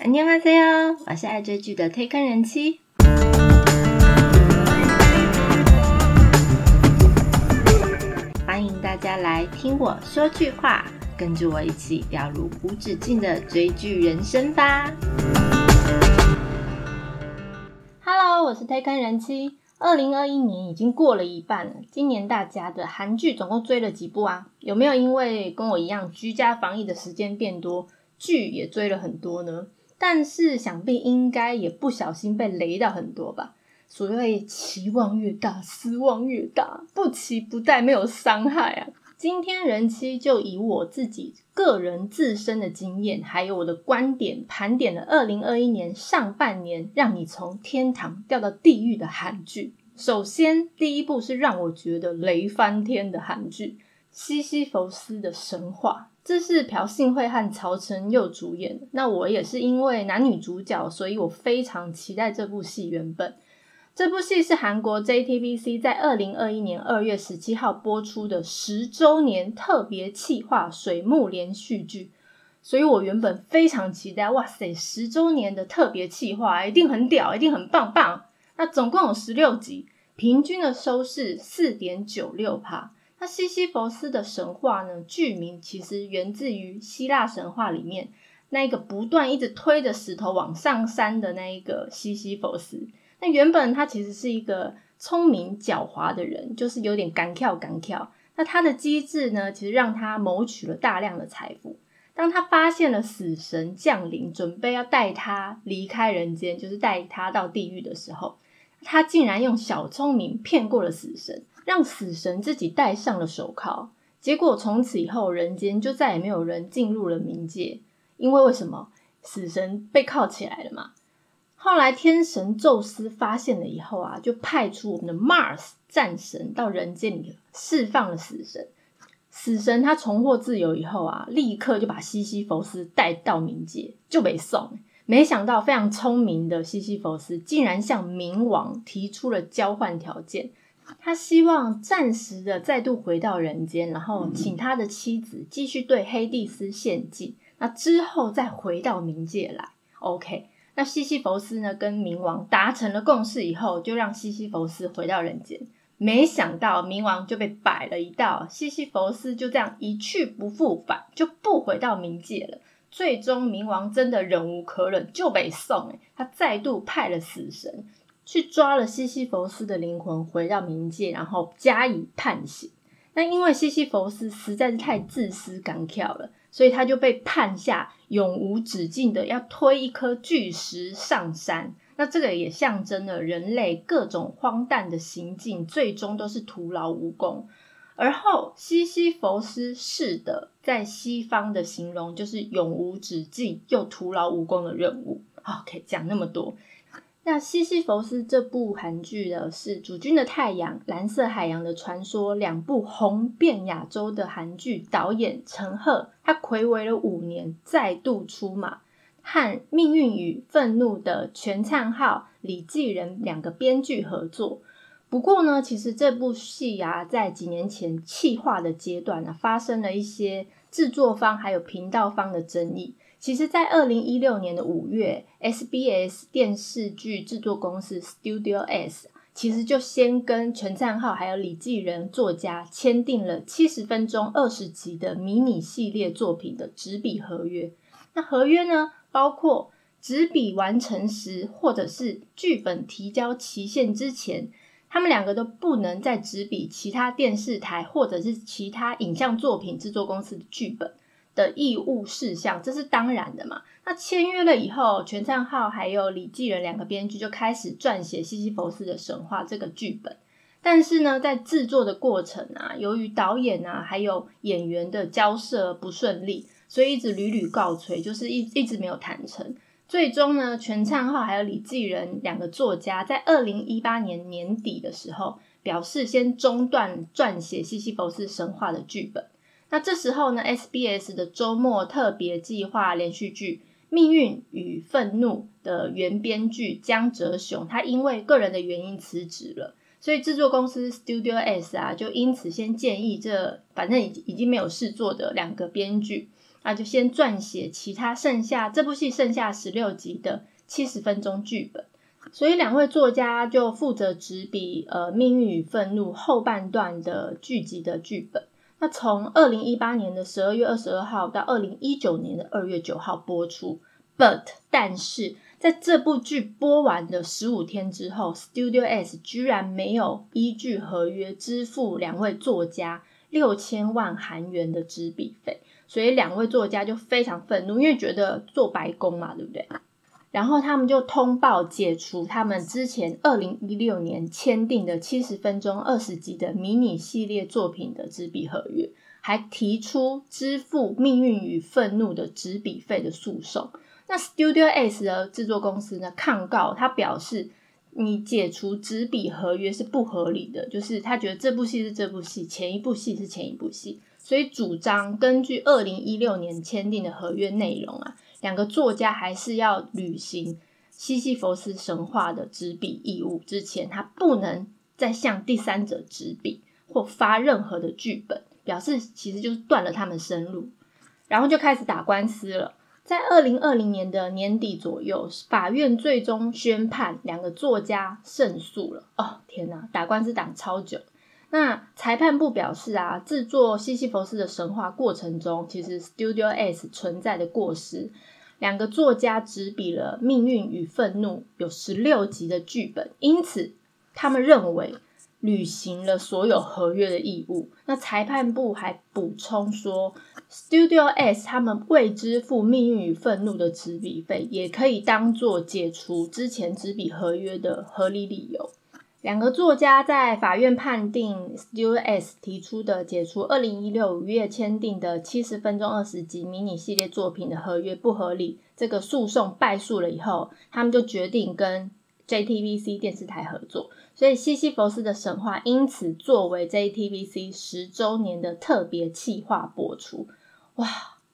안녕하세요，我是爱追剧的推坑人妻。欢迎大家来听我说句话，跟着我一起掉入无止境的追剧人生吧。Hello，我是推坑人妻。二零二一年已经过了一半了，今年大家的韩剧总共追了几部啊？有没有因为跟我一样居家防疫的时间变多，剧也追了很多呢？ 但是想必应该也不小心被雷到很多吧？所谓期望越大，失望越大，不期不待没有伤害啊！今天人妻就以我自己个人自身的经验，还有我的观点，盘点了二零二一年上半年让你从天堂掉到地狱的韩剧。首先，第一部是让我觉得雷翻天的韩剧《西西弗斯的神话》，这是朴信惠和曹承佑主演。那我也是因为男女主角，所以我非常期待这部戏。原本这部戏是韩国 JTBC 在二零二一年二月十七号播出的十周年特别企划水幕连续剧，所以我原本非常期待。哇塞，十周年的特别企划一定很屌，一定很棒棒。那总共有十六集，平均的收视四点九六趴。那西西弗斯的神话呢？剧名其实源自于希腊神话里面那一个不断一直推着石头往上山的那一个西西弗斯。那原本他其实是一个聪明狡猾的人，就是有点敢跳敢跳。那他的机智呢，其实让他谋取了大量的财富。当他发现了死神降临，准备要带他离开人间，就是带他到地狱的时候。他竟然用小聪明骗过了死神，让死神自己戴上了手铐。结果从此以后，人间就再也没有人进入了冥界，因为为什么？死神被铐起来了嘛。后来天神宙斯发现了以后啊，就派出我们的 Mars 战神到人间里释放了死神。死神他重获自由以后啊，立刻就把西西弗斯带到冥界，就被送。没想到，非常聪明的西西弗斯竟然向冥王提出了交换条件。他希望暂时的再度回到人间，然后请他的妻子继续对黑帝斯献祭，那之后再回到冥界来。OK，那西西弗斯呢，跟冥王达成了共识以后，就让西西弗斯回到人间。没想到冥王就被摆了一道，西西弗斯就这样一去不复返，就不回到冥界了。最终，冥王真的忍无可忍，就被送。他再度派了死神去抓了西西弗斯的灵魂，回到冥界，然后加以判刑。那因为西西弗斯实在是太自私敢跳了，所以他就被判下永无止境的要推一颗巨石上山。那这个也象征了人类各种荒诞的行径，最终都是徒劳无功。而后，西西弗斯式的在西方的形容就是永无止境又徒劳无功的任务。好，可以讲那么多。那西西弗斯这部韩剧呢，是《主君的太阳》《蓝色海洋的传说》两部红遍亚洲的韩剧导演陈赫，他暌违了五年再度出马，和《命运与愤怒》的全灿浩、李继仁两个编剧合作。不过呢，其实这部戏啊，在几年前企划的阶段呢，发生了一些制作方还有频道方的争议。其实，在二零一六年的五月，SBS 电视剧制作公司 Studio S 其实就先跟全灿浩还有李继仁作家签订了七十分钟二十集的迷你系列作品的纸笔合约。那合约呢，包括纸笔完成时，或者是剧本提交期限之前。他们两个都不能再执笔其他电视台或者是其他影像作品制作公司的剧本的义务事项，这是当然的嘛？那签约了以后，全灿浩还有李继仁两个编剧就开始撰写《西西弗斯的神话》这个剧本。但是呢，在制作的过程啊，由于导演啊还有演员的交涉不顺利，所以一直屡屡告吹，就是一一直没有谈成。最终呢，全灿浩还有李继仁两个作家在二零一八年年底的时候表示，先中断撰写《西西弗斯神话》的剧本。那这时候呢，SBS 的周末特别计划连续剧《命运与愤怒》的原编剧江哲雄，他因为个人的原因辞职了，所以制作公司 Studio S 啊，就因此先建议这反正已已经没有事做的两个编剧。那就先撰写其他剩下这部戏剩下十六集的七十分钟剧本。所以两位作家就负责执笔呃《命运与愤怒》后半段的剧集的剧本。那从二零一八年的十二月二十二号到二零一九年的二月九号播出。But 但是在这部剧播完的十五天之后，Studio S 居然没有依据合约支付两位作家六千万韩元的执笔费，所以两位作家就非常愤怒，因为觉得做白工嘛，对不对？然后他们就通报解除他们之前二零一六年签订的七十分钟二十集的迷你系列作品的纸笔合约，还提出支付《命运与愤怒》的纸笔费的诉讼。那 Studio S 的制作公司呢抗告，他表示你解除纸笔合约是不合理的，就是他觉得这部戏是这部戏，前一部戏是前一部戏，所以主张根据二零一六年签订的合约内容啊。两个作家还是要履行西西弗斯神话的执笔义务，之前他不能再向第三者执笔或发任何的剧本，表示其实就是断了他们生路，然后就开始打官司了。在二零二零年的年底左右，法院最终宣判两个作家胜诉了。哦，天哪，打官司打超久。那裁判部表示啊，制作西西弗斯的神话过程中，其实 Studio S 存在的过失。两个作家执笔了《命运与愤怒》有十六集的剧本，因此他们认为履行了所有合约的义务。那裁判部还补充说，Studio S 他们未支付《命运与愤怒》的执笔费，也可以当做解除之前执笔合约的合理理由。两个作家在法院判定 Studio S 提出的解除二零一六五月签订的七十分钟二十集迷你系列作品的合约不合理，这个诉讼败诉了以后，他们就决定跟 JTBC 电视台合作，所以西西弗斯的神话因此作为 JTBC 十周年的特别企划播出。哇，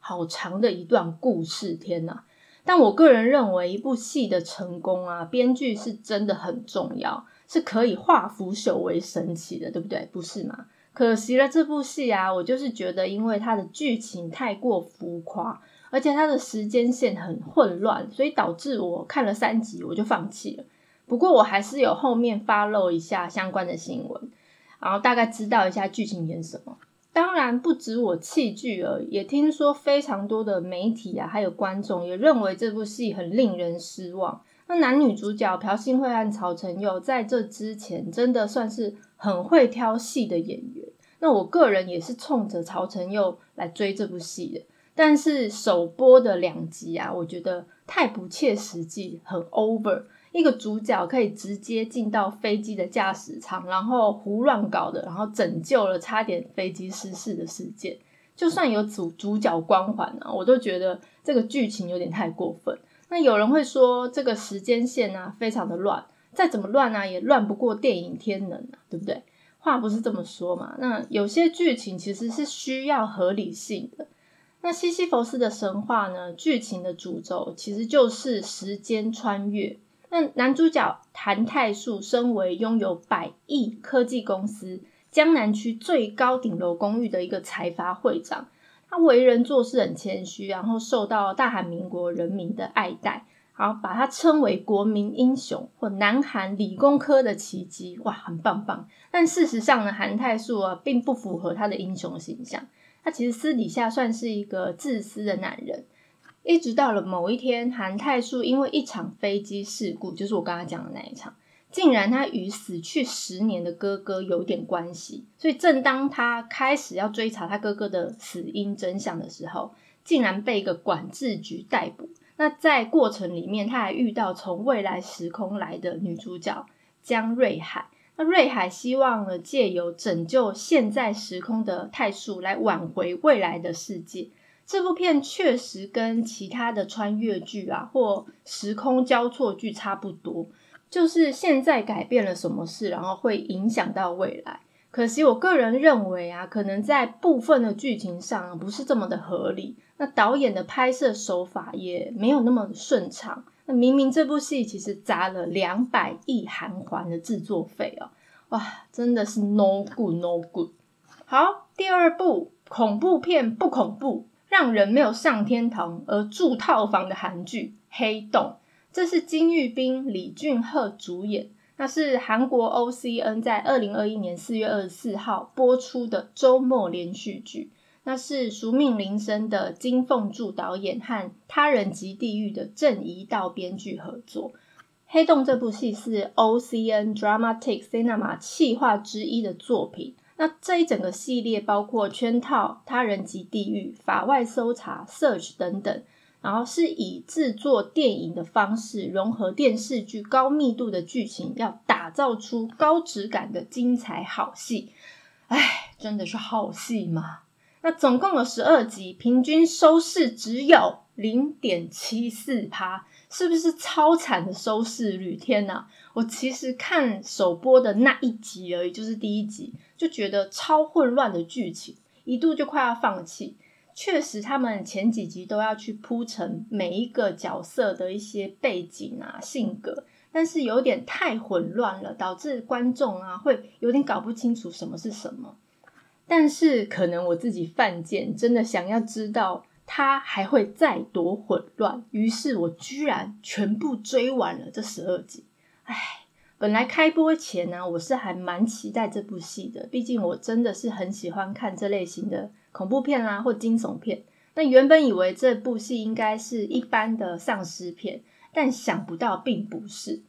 好长的一段故事，天哪！但我个人认为，一部戏的成功啊，编剧是真的很重要。是可以化腐朽为神奇的，对不对？不是吗？可惜了这部戏啊，我就是觉得，因为它的剧情太过浮夸，而且它的时间线很混乱，所以导致我看了三集我就放弃了。不过我还是有后面发漏一下相关的新闻，然后大概知道一下剧情演什么。当然不止我弃剧而已，也听说非常多的媒体啊，还有观众也认为这部戏很令人失望。那男女主角朴信惠和曹承佑在这之前真的算是很会挑戏的演员。那我个人也是冲着曹承佑来追这部戏的。但是首播的两集啊，我觉得太不切实际，很 over。一个主角可以直接进到飞机的驾驶舱，然后胡乱搞的，然后拯救了差点飞机失事的事件。就算有主主角光环啊，我都觉得这个剧情有点太过分。那有人会说这个时间线啊非常的乱，再怎么乱啊也乱不过电影《天能》啊，对不对？话不是这么说嘛。那有些剧情其实是需要合理性的。那西西弗斯的神话呢，剧情的主轴其实就是时间穿越。那男主角谭泰树身为拥有百亿科技公司江南区最高顶楼公寓的一个财阀会长。他为人做事很谦虚，然后受到大韩民国人民的爱戴，好把他称为国民英雄或南韩理工科的奇迹，哇，很棒棒。但事实上呢，韩泰树啊，并不符合他的英雄形象。他其实私底下算是一个自私的男人。一直到了某一天，韩泰树因为一场飞机事故，就是我刚刚讲的那一场。竟然他与死去十年的哥哥有点关系，所以正当他开始要追查他哥哥的死因真相的时候，竟然被一个管制局逮捕。那在过程里面，他还遇到从未来时空来的女主角江瑞海。那瑞海希望呢借由拯救现在时空的泰树来挽回未来的世界。这部片确实跟其他的穿越剧啊或时空交错剧差不多。就是现在改变了什么事，然后会影响到未来。可惜我个人认为啊，可能在部分的剧情上不是这么的合理。那导演的拍摄手法也没有那么顺畅。那明明这部戏其实砸了两百亿韩元的制作费哦，哇，真的是 no good no good。好，第二部恐怖片不恐怖，让人没有上天堂而住套房的韩剧《黑洞》，这是金玉彬、李俊赫主演，那是韩国 OCN 在二零二一年四月二十四号播出的周末连续剧。那是熟命铃声的金凤柱导演和他人及地狱的郑怡道编剧合作。《黑洞》这部戏是 OCN Dramatic Cinema 企划之一的作品。那这一整个系列包括《圈套》《他人及地狱》《法外搜查》《Search》等等，然后是以制作电影的方式融合电视剧高密度的剧情，要打造出高质感的精彩好戏。哎，真的是好戏吗？那总共有十二集，平均收视只有零点七四趴，是不是超惨的收视率？天哪！我其实看首播的那一集而已，就是第一集，就觉得超混乱的剧情，一度就快要放弃。确实，他们前几集都要去铺陈每一个角色的一些背景啊、性格，但是有点太混乱了，导致观众啊会有点搞不清楚什么是什么。但是可能我自己犯贱，真的想要知道他还会再多混乱，于是我居然全部追完了这十二集。唉，本来开播前呢，我是还蛮期待这部戏的，毕竟我真的是很喜欢看这类型的恐怖片啦或惊悚片。那原本以为这部戏应该是一般的丧尸片，但想不到并不是。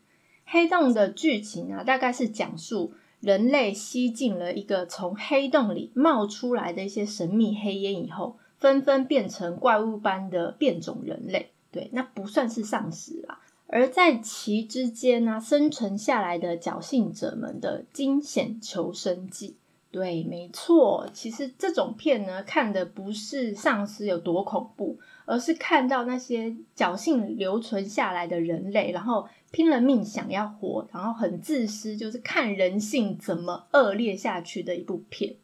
黑洞的剧情啊，大概是讲述。人类吸进了一个从黑洞里冒出来的一些神秘黑烟以后，纷纷变成怪物般的变种人类。对，那不算是丧尸啦。而在其之间呢，生存下来的侥幸者们的惊险求生记。对，没错，其实这种片呢，看的不是丧尸有多恐怖，而是看到那些侥幸留存下来的人类，然后拼了命想要活，然后很自私，就是看人性怎么恶劣下去的一部片。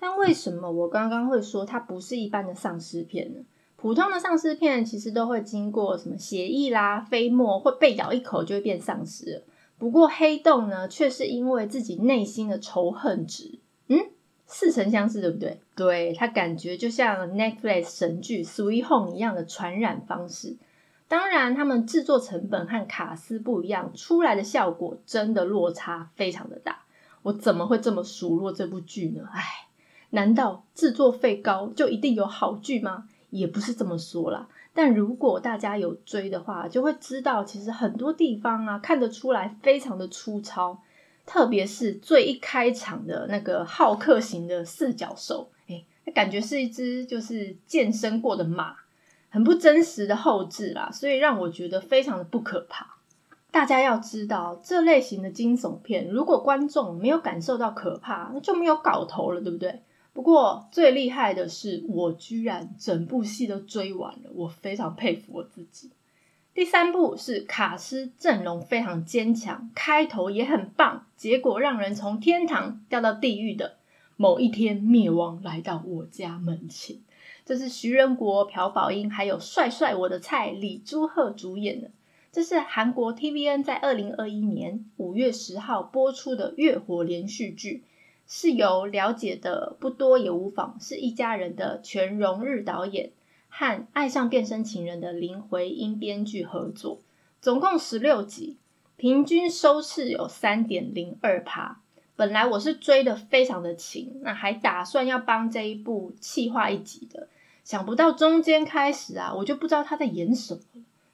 但为什么我刚刚会说它不是一般的丧尸片呢？普通的丧尸片其实都会经过什么血液啦、飞沫，会被咬一口就会变丧尸。不过黑洞呢，却是因为自己内心的仇恨值。似曾相识，对不对？对他感觉就像 Netflix 神剧《Sweet Home》一样的传染方式。当然，他们制作成本和卡斯不一样，出来的效果真的落差非常的大。我怎么会这么数落这部剧呢？唉，难道制作费高就一定有好剧吗？也不是这么说啦。但如果大家有追的话，就会知道，其实很多地方啊，看得出来非常的粗糙。特别是最一开场的那个好客型的四脚兽，哎，感觉是一只就是健身过的马，很不真实的后置啦，所以让我觉得非常的不可怕。大家要知道，这类型的惊悚片，如果观众没有感受到可怕，那就没有搞头了，对不对？不过最厉害的是，我居然整部戏都追完了，我非常佩服我自己。第三部是卡斯阵容非常坚强，开头也很棒，结果让人从天堂掉到地狱的某一天灭亡来到我家门前。这是徐仁国、朴宝英还有帅帅我的菜李朱赫主演的。这是韩国 TVN 在二零二一年五月十号播出的月火连续剧，是由了解的不多也无妨是一家人的全荣日导演。和《爱上变身情人》的林回音编剧合作，总共十六集，平均收视有三点零二趴。本来我是追的非常的勤，那还打算要帮这一部气化一集的，想不到中间开始啊，我就不知道他在演什么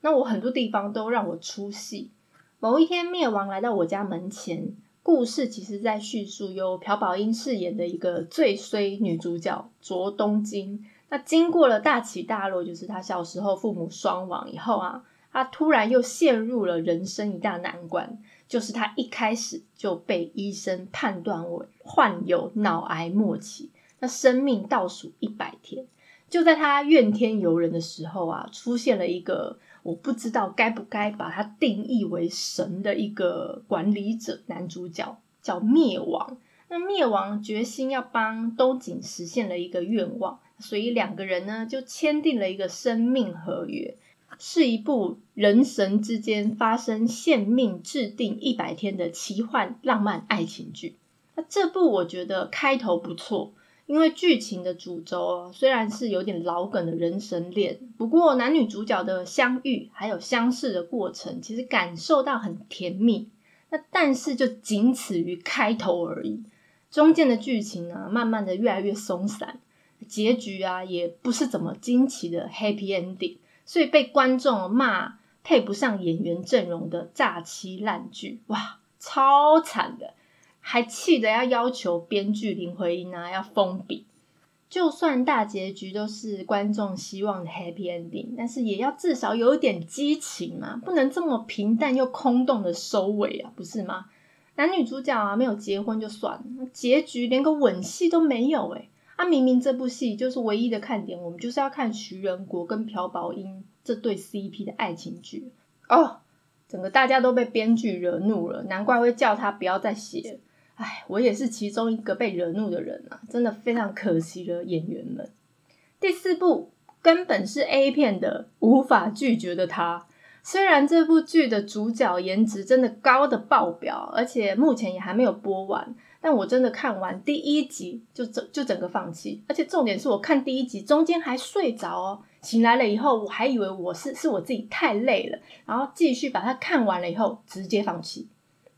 那我很多地方都让我出戏。某一天灭亡来到我家门前，故事其实在叙述由朴宝英饰演的一个最衰女主角卓东京。那经过了大起大落，就是他小时候父母双亡以后啊，他突然又陷入了人生一大难关，就是他一开始就被医生判断为患有脑癌末期，那生命倒数一百天。就在他怨天尤人的时候啊，出现了一个我不知道该不该把他定义为神的一个管理者男主角，叫灭亡。那灭亡决心要帮东景实现了一个愿望。所以两个人呢，就签订了一个生命合约，是一部人神之间发生献命、制定一百天的奇幻浪漫爱情剧。那这部我觉得开头不错，因为剧情的主轴虽然是有点老梗的人神恋，不过男女主角的相遇还有相识的过程，其实感受到很甜蜜。那但是就仅此于开头而已，中间的剧情呢，慢慢的越来越松散，结局啊也不是怎么惊奇的 happy ending，所以被观众骂配不上演员阵容的炸期烂剧，哇，超惨的。还气得要要求编剧林徽因啊要封笔，就算大结局都是观众希望的 happy ending，但是也要至少有一点激情嘛，不能这么平淡又空洞的收尾啊，不是吗？男女主角啊没有结婚就算了，结局连个吻戏都没有诶啊明明这部戏就是唯一的看点，我们就是要看徐仁国跟朴宝英这对 CP 的爱情剧哦，整个大家都被编剧惹怒了，难怪会叫他不要再写。哎，我也是其中一个被惹怒的人啊！真的非常可惜了演员们。第四部根本是 A 片的，无法拒绝的他。虽然这部剧的主角颜值真的高的爆表，而且目前也还没有播完，但我真的看完第一集就整就整个放弃。而且重点是我看第一集中间还睡着哦，醒来了以后我还以为我是是我自己太累了，然后继续把它看完了以后直接放弃。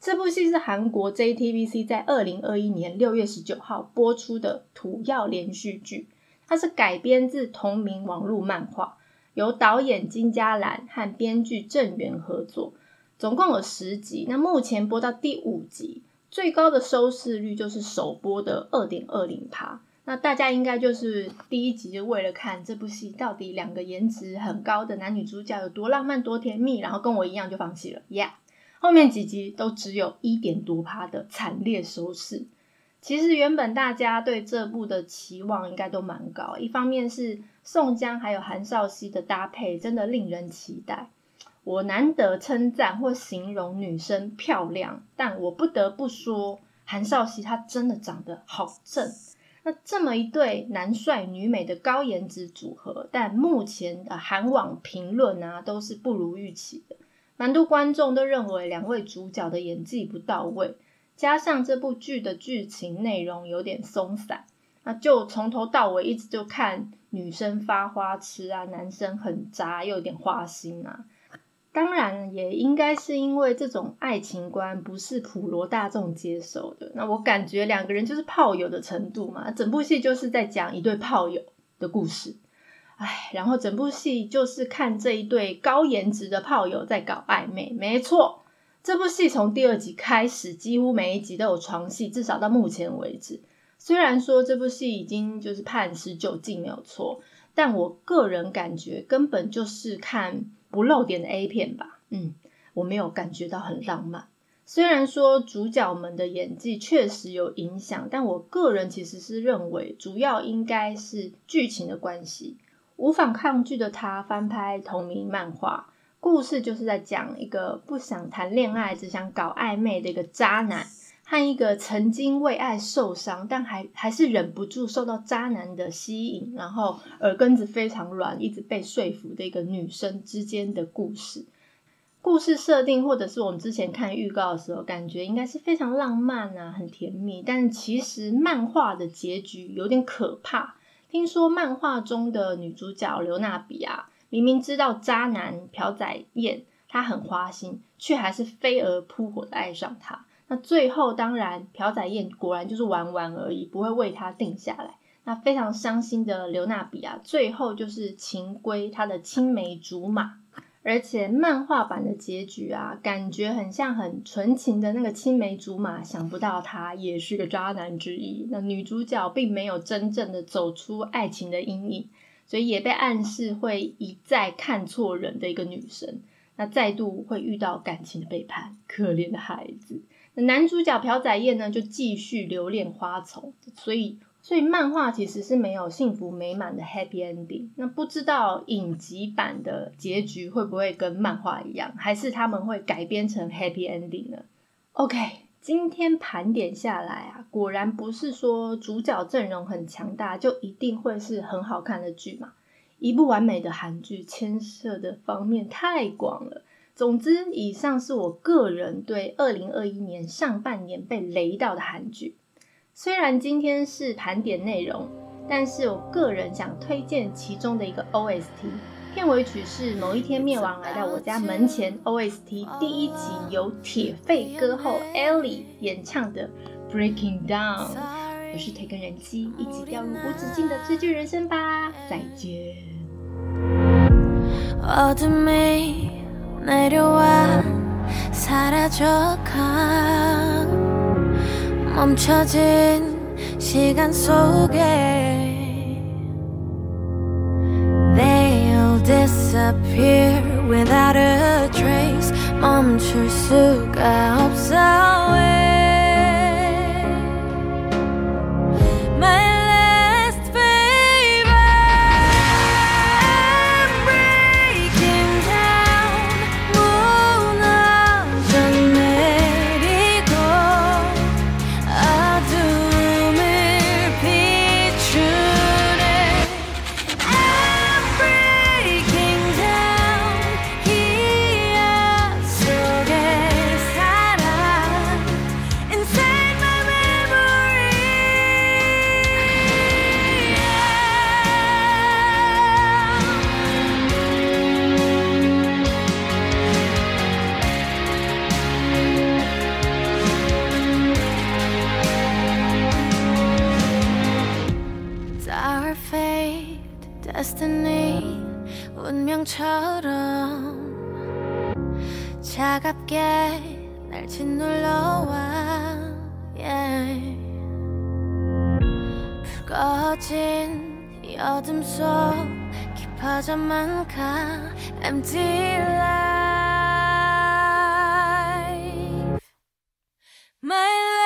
这部戏是韩国 JTBC 在二零二一年六月十九号播出的土曜连续剧，它是改编自同名网络漫画，由导演金嘉兰和编剧郑元合作，总共有十集。那目前播到第五集，最高的收视率就是首播的二点二零趴。那大家应该就是第一集就为了看这部戏到底两个颜值很高的男女主角有多浪漫多甜蜜，然后跟我一样就放弃了呀。后面几集都只有一点多趴的惨烈收视。其实原本大家对这部的期望应该都蛮高，一方面是宋江还有韩少熙的搭配真的令人期待。我难得称赞或形容女生漂亮，但我不得不说韩少熙她真的长得好正。那这么一对男帅女美的高颜值组合，但目前的韩网评论啊都是不如预期的。蛮多观众都认为两位主角的演技不到位，加上这部剧的剧情内容有点松散，那就从头到尾一直就看女生发花痴啊，男生很渣又有点花心啊。当然，也应该是因为这种爱情观不是普罗大众接受的。那我感觉两个人就是炮友的程度嘛，整部戏就是在讲一对炮友的故事。唉，然后整部戏就是看这一对高颜值的炮友在搞暧昧。没错，这部戏从第二集开始，几乎每一集都有床戏，至少到目前为止。虽然说这部戏已经就是判十九禁没有错，但我个人感觉根本就是看不露点的 A 片吧。嗯，我没有感觉到很浪漫。虽然说主角们的演技确实有影响，但我个人其实是认为主要应该是剧情的关系。无法抗拒的他翻拍同名漫画，故事就是在讲一个不想谈恋爱、只想搞暧昧的一个渣男，和一个曾经为爱受伤，但还还是忍不住受到渣男的吸引，然后耳根子非常软，一直被说服的一个女生之间的故事。故事设定，或者是我们之前看预告的时候，感觉应该是非常浪漫啊，很甜蜜，但其实漫画的结局有点可怕。听说漫画中的女主角刘娜比啊，明明知道渣男朴载彦他很花心，却还是飞蛾扑火的爱上他。那最后当然朴载彦果然就是玩玩而已，不会为他定下来。那非常伤心的刘娜比啊，最后就是情归他的青梅竹马。而且漫画版的结局啊，感觉很像很纯情的那个青梅竹马，想不到他也是个渣男之一。那女主角并没有真正的走出爱情的阴影，所以也被暗示会一再看错人的一个女生，那再度会遇到感情的背叛，可怜的孩子。男主角朴载烨呢，就继续留恋花丛，所以。所以漫画其实是没有幸福美满的 happy ending。那不知道影集版的结局会不会跟漫画一样，还是他们会改编成 happy ending 呢？OK，今天盘点下来啊，果然不是说主角阵容很强大就一定会是很好看的剧嘛。一部完美的韩剧牵涉的方面太广了。总之，以上是我个人对二零二一年上半年被雷到的韩剧。虽然今天是盘点内容，但是我个人想推荐其中的一个 OST。片尾曲是某一天灭亡来到我家门前 OST 第一集由铁肺歌后 Ellie 演唱的 Breaking Down。我是推根人机，一起掉入无止境的追剧人生吧！再见。 내려와 사라져가 멈춰진 시간 속에 They'll disappear without a trace 멈출 수가 없어 My